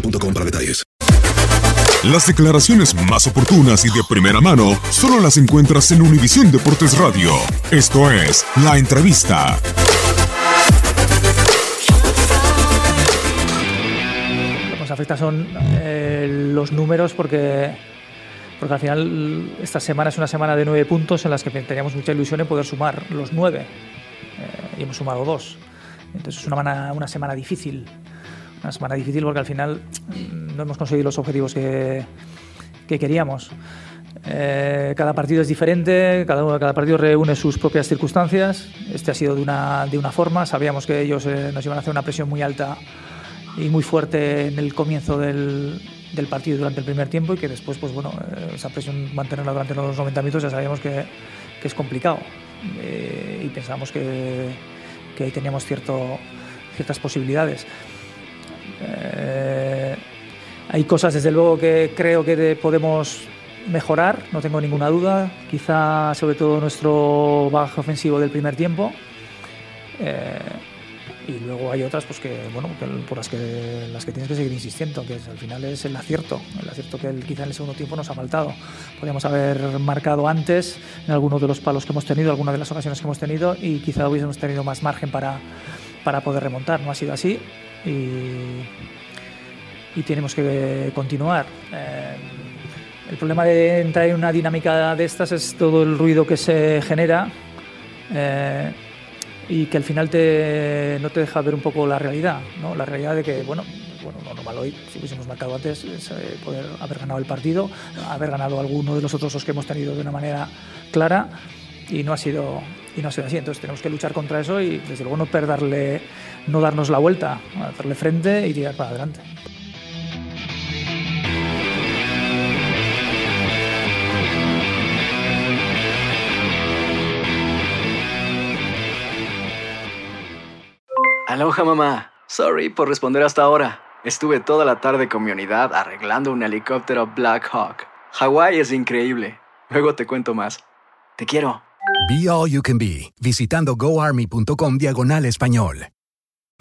boostmobile.com para detalles. Las declaraciones más oportunas y de primera mano solo las encuentras en Univisión Deportes Radio. Esto es La Entrevista. Lo que nos afecta son eh, los números porque, porque al final esta semana es una semana de nueve puntos en las que teníamos mucha ilusión en poder sumar los nueve eh, y hemos sumado dos. Entonces es una, una semana difícil, una semana difícil porque al final mm, no hemos conseguido los objetivos que, que queríamos. Eh, cada partido es diferente, cada, cada partido reúne sus propias circunstancias. Este ha sido de una, de una forma, sabíamos que ellos eh, nos iban a hacer una presión muy alta y muy fuerte en el comienzo del, del partido durante el primer tiempo y que después, pues bueno, eh, esa presión mantenerla durante los 90 minutos ya sabíamos que, que es complicado. Eh, y pensábamos que, que ahí teníamos cierto, ciertas posibilidades. Eh, hay cosas, desde luego, que creo que de- podemos mejorar, no tengo ninguna duda. Quizá, sobre todo, nuestro bajo ofensivo del primer tiempo. Eh, y luego hay otras pues que bueno que- por las que las que tienes que seguir insistiendo que al final es el acierto el acierto que el- quizá en el segundo tiempo nos ha faltado podríamos haber marcado antes en alguno de los palos que hemos tenido algunas de las ocasiones que hemos tenido y quizá hubiésemos tenido más margen para para poder remontar no ha sido así y y tenemos que continuar Eh, el problema de entrar en una dinámica de estas es todo el ruido que se genera eh, y que al final te, no te deja ver un poco la realidad, ¿no? La realidad de que, bueno, bueno, lo normal hoy, si hubiésemos marcado antes, es eh, poder haber ganado el partido, haber ganado alguno de los otros dos que hemos tenido de una manera clara y no ha sido y no ha sido así. Entonces tenemos que luchar contra eso y desde luego no perderle, no darnos la vuelta, hacerle frente y tirar para adelante. Aloha mamá. Sorry por responder hasta ahora. Estuve toda la tarde con mi unidad arreglando un helicóptero Black Hawk. Hawái es increíble. Luego te cuento más. Te quiero. Be All You Can Be, visitando goarmy.com diagonal español.